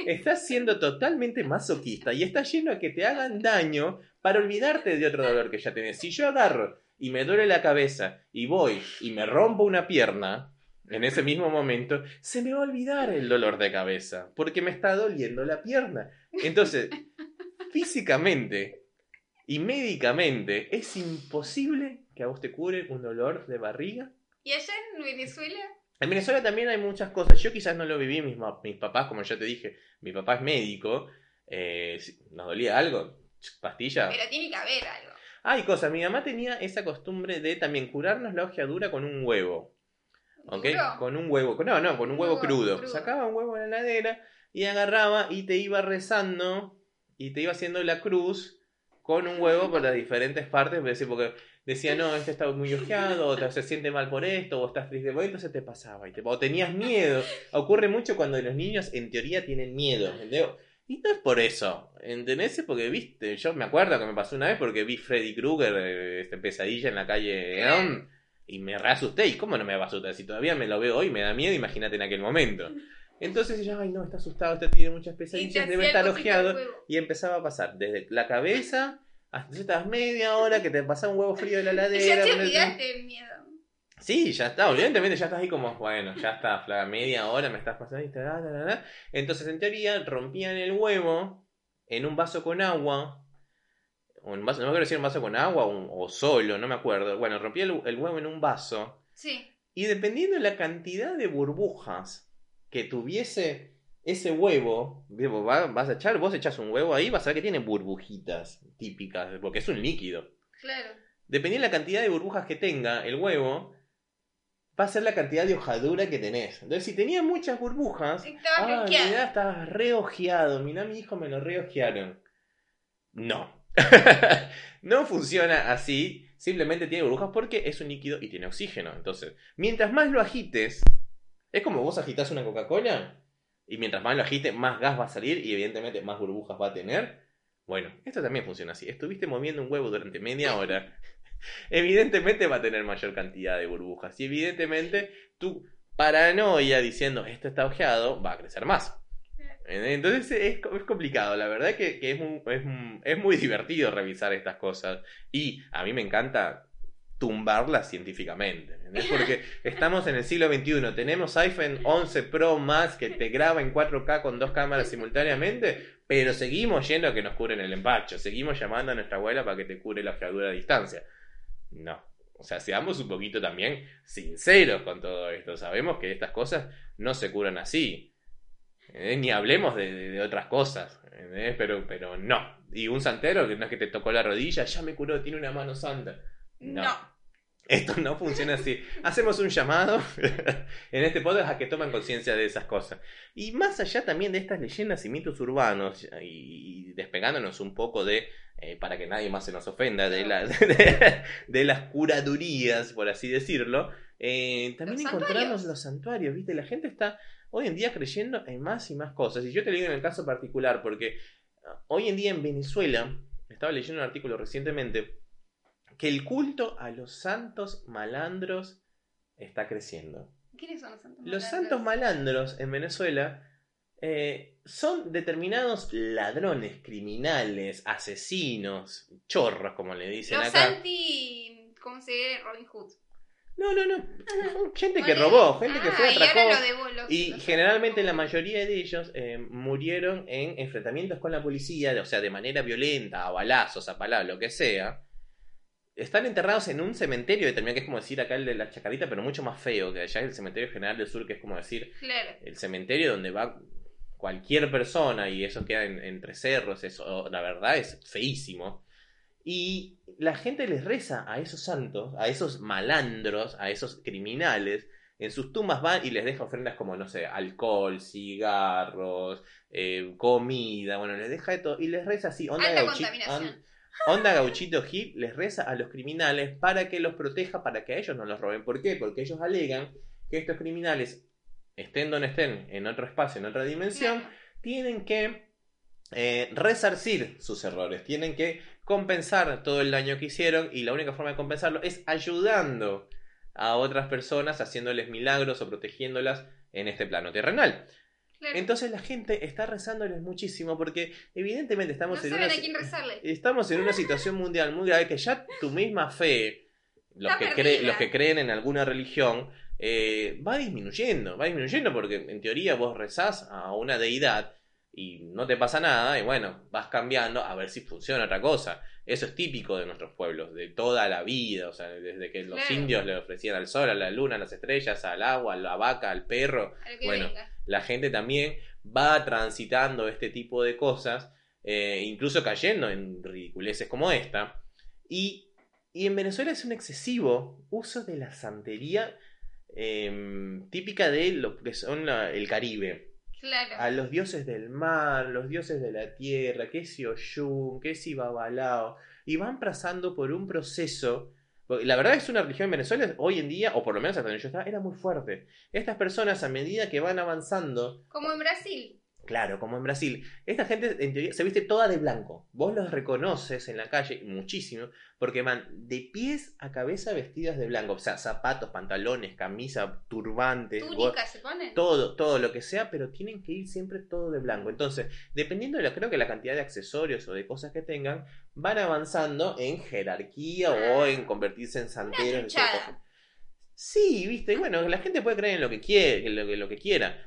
Estás siendo totalmente masoquista y estás lleno a que te hagan daño para olvidarte de otro dolor que ya tenés. Si yo agarro y me duele la cabeza y voy y me rompo una pierna, en ese mismo momento, se me va a olvidar el dolor de cabeza, porque me está doliendo la pierna. Entonces, físicamente y médicamente, es imposible que a vos te cure un dolor de barriga. ¿Y allá en Venezuela? En Venezuela también hay muchas cosas. Yo quizás no lo viví, mis, mis papás, como ya te dije, mi papá es médico. eh, nos dolía algo, pastilla. Pero tiene que haber algo. Hay cosas. Mi mamá tenía esa costumbre de también curarnos la hojeadura con un huevo. ¿Ok? ¿Duro? Con un huevo. No, no, con un huevo huevo crudo. crudo. Sacaba un huevo en la heladera y agarraba y te iba rezando y te iba haciendo la cruz con un huevo por las diferentes partes. Porque decía, no, este está muy ojeado, o te- se siente mal por esto, o estás triste por esto, entonces te pasaba. Y te, o tenías miedo. Ocurre mucho cuando los niños en teoría tienen miedo. ¿entendés? Y no es por eso, ¿entendés? Porque viste, yo me acuerdo que me pasó una vez porque vi Freddy Krueger, eh, este pesadilla en la calle Elm, y me reasusté. ¿Y cómo no me va a asustar? Si todavía me lo veo hoy, me da miedo, imagínate en aquel momento. Entonces yo, ay no, está asustado, este tiene muchas pesadillas, debe estar ojeado. Y empezaba a pasar desde la cabeza hasta estabas media hora que te pasaba un huevo frío de la ladera. ya te olvidaste miedo. Sí, ya está, evidentemente ya estás ahí como, bueno, ya está, flaca, media hora me estás pasando y ta, ta, ta, ta. Entonces, en teoría, rompían el huevo en un vaso con agua, o en vaso, no me acuerdo si era un vaso con agua o, o solo, no me acuerdo. Bueno, rompía el, el huevo en un vaso, Sí. y dependiendo de la cantidad de burbujas que tuviese ese huevo, vas a echar, vos echás un huevo ahí, vas a ver que tiene burbujitas típicas, porque es un líquido Claro. dependiendo de la cantidad de burbujas que tenga el huevo, va a ser la cantidad de hojadura que tenés. Entonces, si tenía muchas burbujas, Estaba ah, mirá, estabas reojeado. Mirá, mi hijo me lo reojearon. No. no funciona así. Simplemente tiene burbujas porque es un líquido y tiene oxígeno. Entonces, mientras más lo agites, es como vos agitas una Coca-Cola. Y mientras más lo agites, más gas va a salir y evidentemente más burbujas va a tener. Bueno, esto también funciona así. Estuviste moviendo un huevo durante media hora. Evidentemente va a tener mayor cantidad de burbujas. Y evidentemente tu paranoia diciendo esto está ojeado va a crecer más. Entonces es, es complicado, la verdad que, que es, muy, es, es muy divertido revisar estas cosas. Y a mí me encanta tumbarlas científicamente. ¿entendés? Porque estamos en el siglo XXI, tenemos iPhone 11 Pro más que te graba en 4K con dos cámaras simultáneamente, pero seguimos yendo a que nos curen el empacho, seguimos llamando a nuestra abuela para que te cure la ojeadura a distancia. No. O sea, seamos un poquito también sinceros con todo esto. Sabemos que estas cosas no se curan así. ¿eh? Ni hablemos de, de- de otras cosas. ¿eh? Pero, pero no. Y un santero que no es que te tocó la rodilla, ya me curó, tiene una mano santa. No. No. Esto no funciona así. Hacemos un llamado en este podcast a que tomen conciencia de esas cosas. Y más allá también de estas leyendas y mitos urbanos, y, despegándonos un poco de, eh, para que nadie más se nos ofenda, de, la- de, de las curadurías, por así decirlo, eh, también Los encontramos santuarios. los santuarios, ¿viste? La gente está hoy en día creyendo en más y más cosas. Y yo te lo digo en el caso particular, porque ah, hoy en día en Venezuela, estaba leyendo un artículo recientemente, que el culto a los santos malandros está creciendo. ¿Quiénes son los santos Los malandros? santos malandros en Venezuela eh, son determinados ladrones, criminales, asesinos, chorros, como le dicen Los acá. anti... ¿Cómo se dice? Robin Hood. No, no, no. Gente que robó, gente que ah, fue y atracó. lo de los- Y los- generalmente la mayoría de ellos eh, murieron en enfrentamientos con la policía, o sea, de manera violenta, a balazos, a palas, lo que sea. Están enterrados en un cementerio determinado, que es como decir acá el de la Chacarita, pero mucho más feo, que allá es el cementerio general del sur, que es como decir Claro. el cementerio donde va cualquier persona y eso queda en- entre cerros, eso la verdad es feísimo. Y la gente les reza a esos santos, a esos malandros, a esos criminales. En sus tumbas van y les deja ofrendas como, no sé, alcohol, cigarros, eh, comida, bueno, les deja de todo. Y les reza así, onda, Alta onda gauchito Gil, les reza a los criminales para que los proteja, para que a ellos no los roben. ¿Por qué? Porque ellos alegan que estos criminales, estén donde estén, en otro espacio, en otra dimensión, tienen que eh, resarcir sus errores, tienen que compensar todo el daño que hicieron y la única forma de compensarlo es ayudando a otras personas, haciéndoles milagros o protegiéndolas en este plano terrenal. Claro. Entonces la gente está rezándoles muchísimo porque evidentemente no estamos en una, a quién rezarle. estamos en una situación mundial muy grave que ya tu misma fe los, que perdida. cre- los que creen en alguna religión, eh, va disminuyendo, va disminuyendo porque en teoría vos rezás a una deidad y no te pasa nada y bueno, vas cambiando a ver si funciona otra cosa. Eso es típico de nuestros pueblos, de toda la vida, o sea, desde que los Claro. indios le ofrecían al sol, a la luna, a las estrellas, al agua, a la vaca, al perro, A lo que Bueno. venga. La gente también va transitando este tipo de cosas, eh, incluso cayendo en ridiculeces como esta. Y, y en Venezuela es un excesivo uso de la santería eh, típica de lo que son la- el Caribe. Claro. A los dioses del mar, los dioses de la tierra, que si Oyun, que si Babalao, y van pasando por un proceso. La verdad es que una religión en Venezuela hoy en día, o por lo menos hasta donde yo estaba, era muy fuerte. Estas personas, a medida que van avanzando, Como en Brasil. Claro, como en Brasil. Esta gente en teoría se viste toda de blanco. Vos los reconoces en la calle muchísimo porque van de pies a cabeza vestidas de blanco. O sea, zapatos, pantalones, camisa, turbantes, go- Túnica se pone. todo, todo lo que sea, pero tienen que ir siempre todo de blanco. Entonces, dependiendo de la, creo que la cantidad de accesorios o de cosas que tengan, van avanzando en jerarquía o en convertirse en santeros. Sí, viste, y bueno, la gente puede creer en lo que quiere, en lo que, lo que quiera.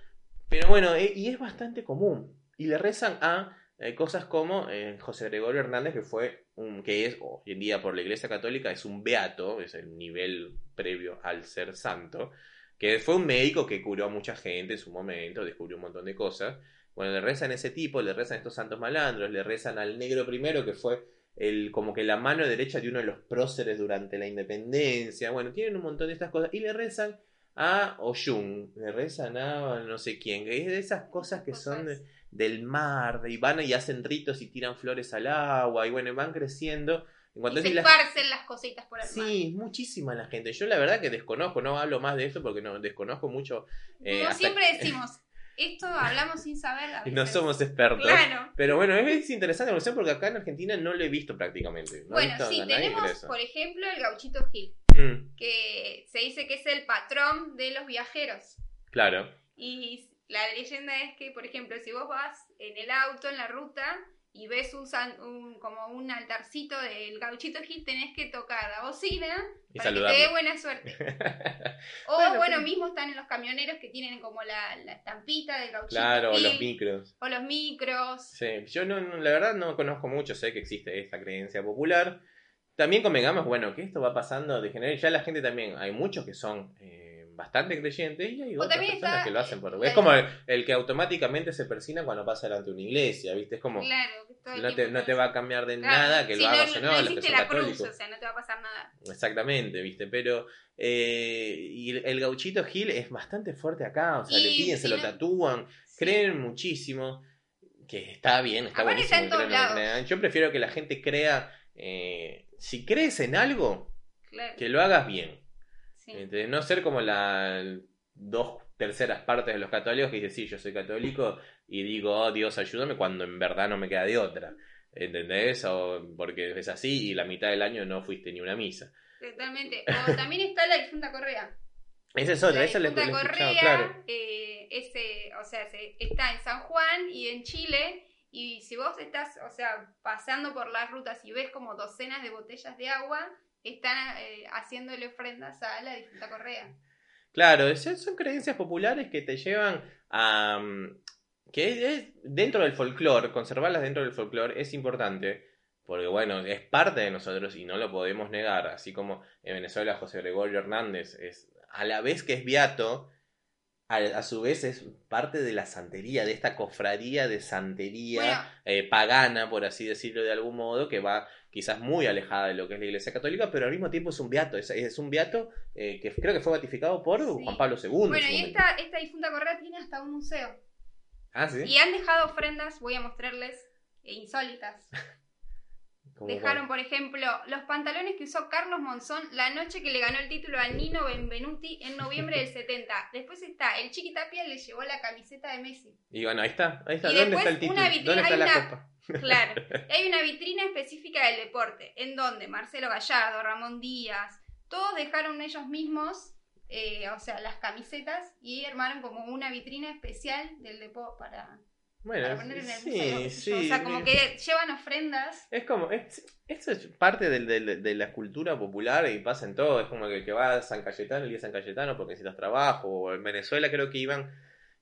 Pero bueno, e- y es bastante común. Y le rezan a eh, cosas como eh, José Gregorio Hernández, que fue un, que es hoy en día por la Iglesia Católica, es un beato, es el nivel previo al ser santo, que fue un médico que curó a mucha gente en su momento, descubrió un montón de cosas. Bueno, le rezan a ese tipo, le rezan a estos santos malandros, le rezan al negro primero, que fue el, como que la mano derecha de uno de los próceres durante la independencia. Bueno, tienen un montón de estas cosas. Y le rezan a Oyun, le rezan a no sé quién, que es de esas cosas que son de- del mar, y van y hacen ritos y tiran flores al agua, y bueno, van creciendo. En Y se es la- esparcen las cositas por el. Sí, muchísima la gente. Yo la verdad que desconozco, no hablo más de esto porque no desconozco mucho. eh, hasta- siempre decimos, esto hablamos sin saber. a no somos expertos. Claro. Pero bueno, es, es interesante la cuestión porque acá en Argentina no lo he visto prácticamente. No Bueno, visto sí, tenemos, por ejemplo, el gauchito Gil, Mm, que se dice que es el patrón de los viajeros. claro. Y la leyenda es que, por ejemplo, si vos vas en el auto, en la ruta, y ves un, san- un- como un altarcito del gauchito Gil, tenés que tocar la bocina Y para que te dé buena suerte. O Bueno, bueno, pero- mismo están en los camioneros que tienen como la, la estampita del gauchito claro, o los micros. o los micros. Sí, yo no, no- la verdad no conozco mucho, sé que existe esta creencia popular. También convengamos, bueno, que esto va pasando de general. Ya la gente también, hay muchos que son eh, bastante creyentes y hay O otras personas está- que lo hacen por... la- Es como el, el que automáticamente se persina cuando pasa delante de una iglesia, ¿viste? Es como... Claro, que No te, no te va a cambiar de Claro, nada que lo hagas o no, no, existe la cruz, o sea, no te va a pasar nada. Exactamente, ¿viste? Pero. eh, y el, gauchito Gil es bastante fuerte acá, o sea, le piden, se lo tatúan, creen muchísimo, que está bien, está Aparte buenísimo. está en todos lados. Yo prefiero que la gente crea, eh, si crees en algo, Claro. que lo hagas bien. Sí. ¿entendés? No ser como las dos terceras partes de los católicos que dicen, sí, yo soy católico y digo, oh, Dios, ayúdame, cuando en verdad no me queda de otra. ¿Entendés? O porque es así y la mitad del año no fuiste ni una misa. Totalmente. O también está la difunta Correa. Esa es otra, la esa la, Correa, claro. eh, ese, o sea, se- está en San Juan y en Chile. Y si vos estás, o sea, pasando por las rutas y ves como docenas de botellas de agua, están eh, haciéndole ofrendas a la difunta Correa. Claro, es- son creencias populares que te llevan a... mm, que es, es dentro del folclore, conservarlas dentro del folclore es importante, porque bueno, es parte de nosotros y no lo podemos negar, así como en Venezuela José Gregorio Hernández es, a la vez que es beato, a, a su vez es parte de la santería, de esta cofradía de santería Bueno, eh, pagana, por así decirlo de algún modo, que va quizás muy alejada de lo que es la Iglesia Católica, pero al mismo tiempo es un beato, es, es un beato eh, que creo que fue ratificado por Sí. Juan Pablo II. en bueno, y esta, esta difunta Correa tiene hasta un museo. Ah, sí. Y han dejado ofrendas, voy a mostrarles, eh, insólitas. Dejaron, por ejemplo, los pantalones que usó Carlos Monzón la noche que le ganó el título a Nino Benvenuti en noviembre del 70. Después está, el Chiqui Tapia le llevó la camiseta de Messi. Y bueno, ahí está, ahí está. Y ¿Dónde después está el título? ¿Dónde está la una- copa? Claro. Hay una vitrina específica del deporte, en donde Marcelo Gallardo, Ramón Díaz, todos dejaron ellos mismos, eh, o sea, las camisetas y armaron como una vitrina especial del deporte para, Bueno, para poner en el sí, museo. sí. o sea, como que llevan ofrendas. Es como, es, esto es parte del- del- de la cultura popular y pasa en todo. Es como que que va a San Cayetano, el día de San Cayetano porque necesitas trabajo. O en Venezuela creo que iban.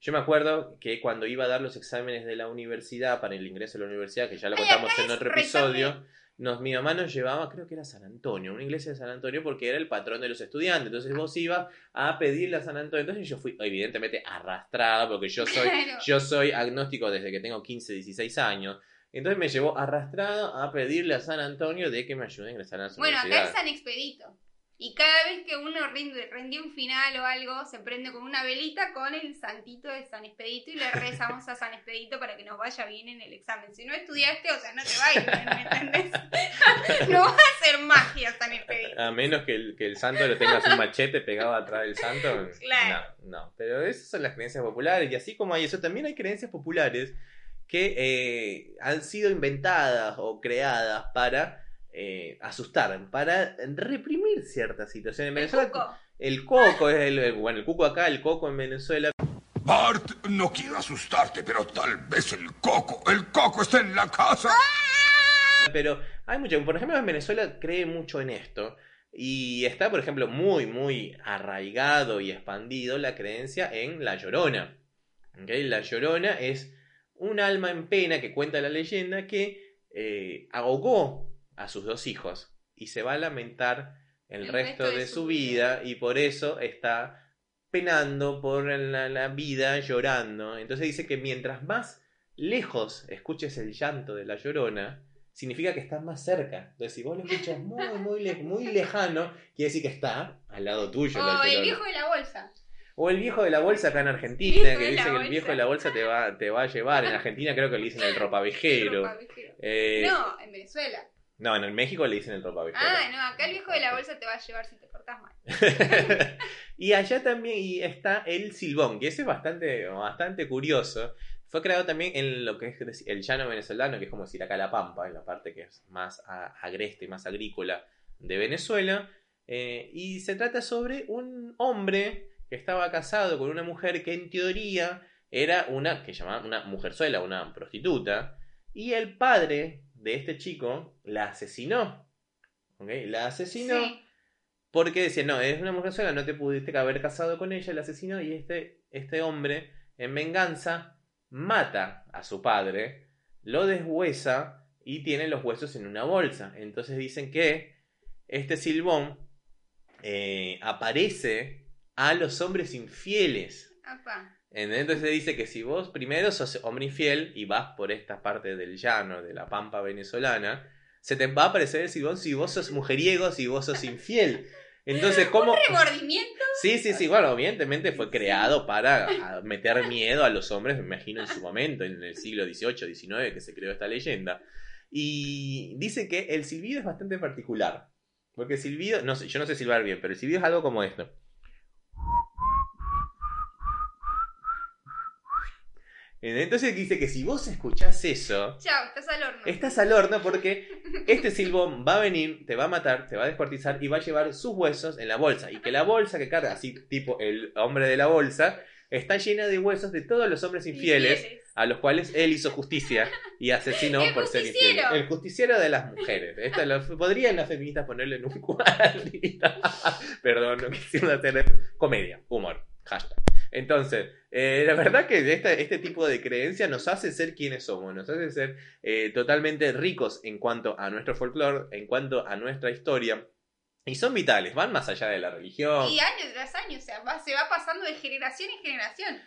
Yo me acuerdo que cuando iba a dar los exámenes de la universidad para el ingreso a la universidad, que ya lo contamos en otro episodio, nos, mi mamá nos llevaba, creo que era San Antonio, una iglesia de San Antonio, porque era el patrón de los estudiantes. Entonces vos ibas a pedirle a San Antonio. Entonces yo fui, evidentemente, arrastrada, porque yo soy Claro. yo soy agnóstico desde que tengo 15, 16 años. Entonces me llevó arrastrado a pedirle a San Antonio de que me ayude a ingresar a la Bueno, acá universidad. es San Expedito. Y cada vez que uno rinde, rinde un final o algo, se prende con una velita con el santito de San Expedito y le rezamos a San Expedito para que nos vaya bien en el examen. Si no estudiaste, o sea, no te va a ir bien, ¿me entendés? no va a hacer magia San Expedito. A menos que el, que el santo lo tengas un machete pegado atrás del santo. Claro. No, no. Pero esas son las creencias populares. Y así como hay eso, también hay creencias populares que eh, han sido inventadas o creadas para eh, asustar, para reprimir ciertas situaciones. En El Venezuela, cuco. el coco es el, el- bueno, el cuco acá, el coco en Venezuela Bart, no quiero asustarte, pero tal vez el coco, el coco está en la casa. Pero hay mucho, por ejemplo, en Venezuela cree mucho en esto. Y está, por ejemplo, muy, muy arraigado y expandido la creencia en la llorona. La llorona es un alma en pena que cuenta la leyenda que eh, ahogó a sus dos hijos y se va a lamentar el, resto, de, su vida, y por eso está penando por la, la vida, llorando. Entonces dice que mientras más lejos escuches el llanto de la llorona, significa que estás más cerca. Entonces, si vos lo escuchas muy, muy, le- muy lejano, quiere decir que está al lado tuyo. la O el llorona. viejo de la bolsa. O el viejo de la bolsa acá en Argentina, que dice que el viejo de la bolsa te va, te va a llevar. En Argentina creo que le dicen el ropavejero. Ropavejero. Eh, No, en Venezuela. No, en el México le dicen el ropavejero. Ah, no, acá el viejo de la bolsa te va a llevar si te portás mal. y allá también y está el silbón, que ese es bastante, bastante curioso. Fue creado también en lo que es el llano venezolano, que es como decir acá la Pampa, en la parte que es más agreste, más agrícola de Venezuela. Eh, y se trata sobre un hombre que estaba casado con una mujer que en teoría era una, que llamaban una mujerzuela, una prostituta. Y el padre de este chico la asesinó. ¿Ok? La asesinó. Sí. Porque decía, no, es una mujer sola, no te pudiste haber casado con ella, el asesino, y este, este hombre, en venganza, mata a su padre, lo deshuesa y tiene los huesos en una bolsa. Entonces dicen que este silbón eh, aparece a los hombres infieles. Apa. Entonces dice que si vos primero sos hombre infiel y vas por esta parte del llano, de la pampa venezolana, se te va a aparecer el silbón si vos sos mujeriego, si vos sos infiel. Entonces, ¿cómo? Un remordimiento. Sí, sí, sí, bueno, evidentemente fue creado para meter miedo a los hombres, me imagino en su momento, en el siglo XVIII, XIX, que se creó esta leyenda. Y dice que el silbido es bastante particular. Porque el silbido, no sé, yo no sé silbar bien, pero el silbido es algo como esto. Entonces dice que si vos escuchás eso, Chao, estás al horno. Estás al horno porque este silbón va a venir, te va a matar, te va a descuartizar y va a llevar sus huesos en la bolsa. Y que la bolsa que carga, así tipo el hombre de la bolsa, está llena de huesos de todos los hombres infieles a los cuales él hizo justicia y asesinó por ser infiel. El justiciero de las mujeres. Esto lo, podrían las feministas ponerle en un cuadrito. Perdón, no quisiera hacer comedia, humor, hashtag. Entonces, eh, la verdad que esta- este tipo de creencia nos hace ser quienes somos, nos hace ser eh, totalmente ricos en cuanto a nuestro folclore, en cuanto a nuestra historia. Y son vitales, van más allá de la religión. Y año tras año, o sea, va- se va pasando de generación en generación.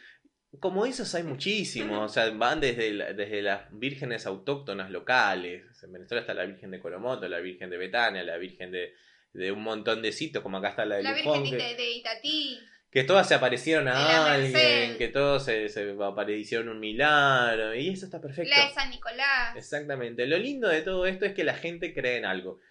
Como esos hay muchísimos, o sea, van desde, la- desde las vírgenes autóctonas locales. En Venezuela está la Virgen de Coromoto, la Virgen de Betania, la Virgen de, de un montón de sitios, como acá está la de La Lujón, Virgen de, de Itatí. Que todas se aparecieron a alguien, que todos se, se aparecieron un milagro, y eso está perfecto. La de San Nicolás. Exactamente. Lo lindo de todo esto es que la gente cree en algo.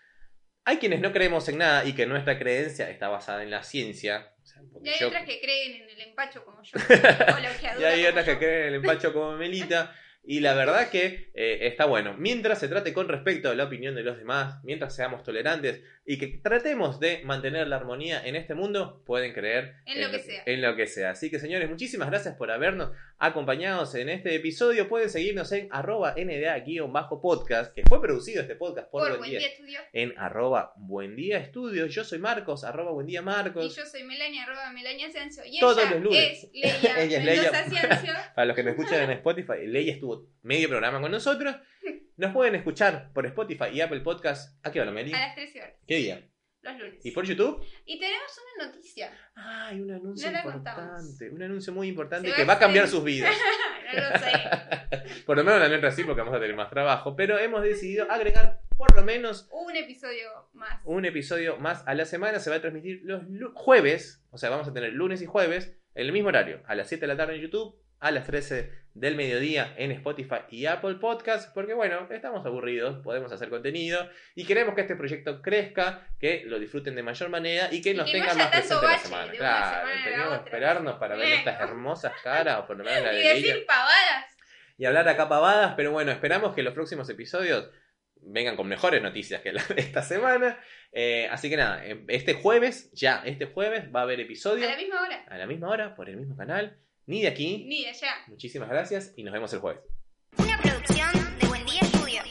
Hay quienes no creemos en nada y que nuestra creencia está basada en la ciencia. O sea, Y hay yo- otras que creen en el empacho como yo. o la y hay otras que yo. creen en el empacho como Melita. Y la verdad que eh, está bueno. Mientras se trate con respecto a la opinión de los demás, mientras seamos tolerantes y que tratemos de mantener la armonía en este mundo, pueden creer En lo que sea. en lo que sea. Así que señores, muchísimas gracias por habernos acompañado en este episodio. Pueden seguirnos en arroba nda-podcast, que fue producido este podcast por, Por Buen Buen Día Día Estudio. en arroba buen día estudios. Yo soy Marcos, arroba buen día Y Marcos. yo soy Melania, arroba Melania Ciancio. Y Todos ella los lunes. es Leia Ella es Leia. Para los que nos escuchan en Spotify, Leia estuvo medio programa con nosotros. Nos pueden escuchar por Spotify y Apple Podcast. ¿A qué hora, Meli? A las 13 horas, ¿Qué día? los lunes. ¿Y por YouTube? Y tenemos una noticia. Ay, un anuncio No importante. Un anuncio muy importante va que a va a cambiar sus vidas. no lo sé. Por lo menos la nuestra sí, porque vamos a tener más trabajo. Pero hemos decidido agregar por lo menos Un episodio más. un episodio más a la semana. Se va a transmitir los jueves, o sea, vamos a tener lunes y jueves, en el mismo horario, a las 7 de la tarde en YouTube, a las 13 del mediodía en Spotify y Apple Podcast, porque bueno, estamos aburridos, podemos hacer contenido y queremos que este proyecto crezca, que lo disfruten de mayor manera y que Y nos no tengan haya más presente la semana. Claro, semana teníamos que esperarnos para ver Bueno. estas hermosas caras, o por lo menos la de Y decir pavadas. y hablar acá pavadas, pero bueno, esperamos que los próximos episodios vengan con mejores noticias que la de esta semana. Eh, así que nada, eh, este jueves, ya, este jueves va a haber episodio A la misma hora. a la misma hora, por el mismo canal, ni de aquí. Ni de allá. Muchísimas gracias y nos vemos el jueves. Una producción de Buen Día Estudio.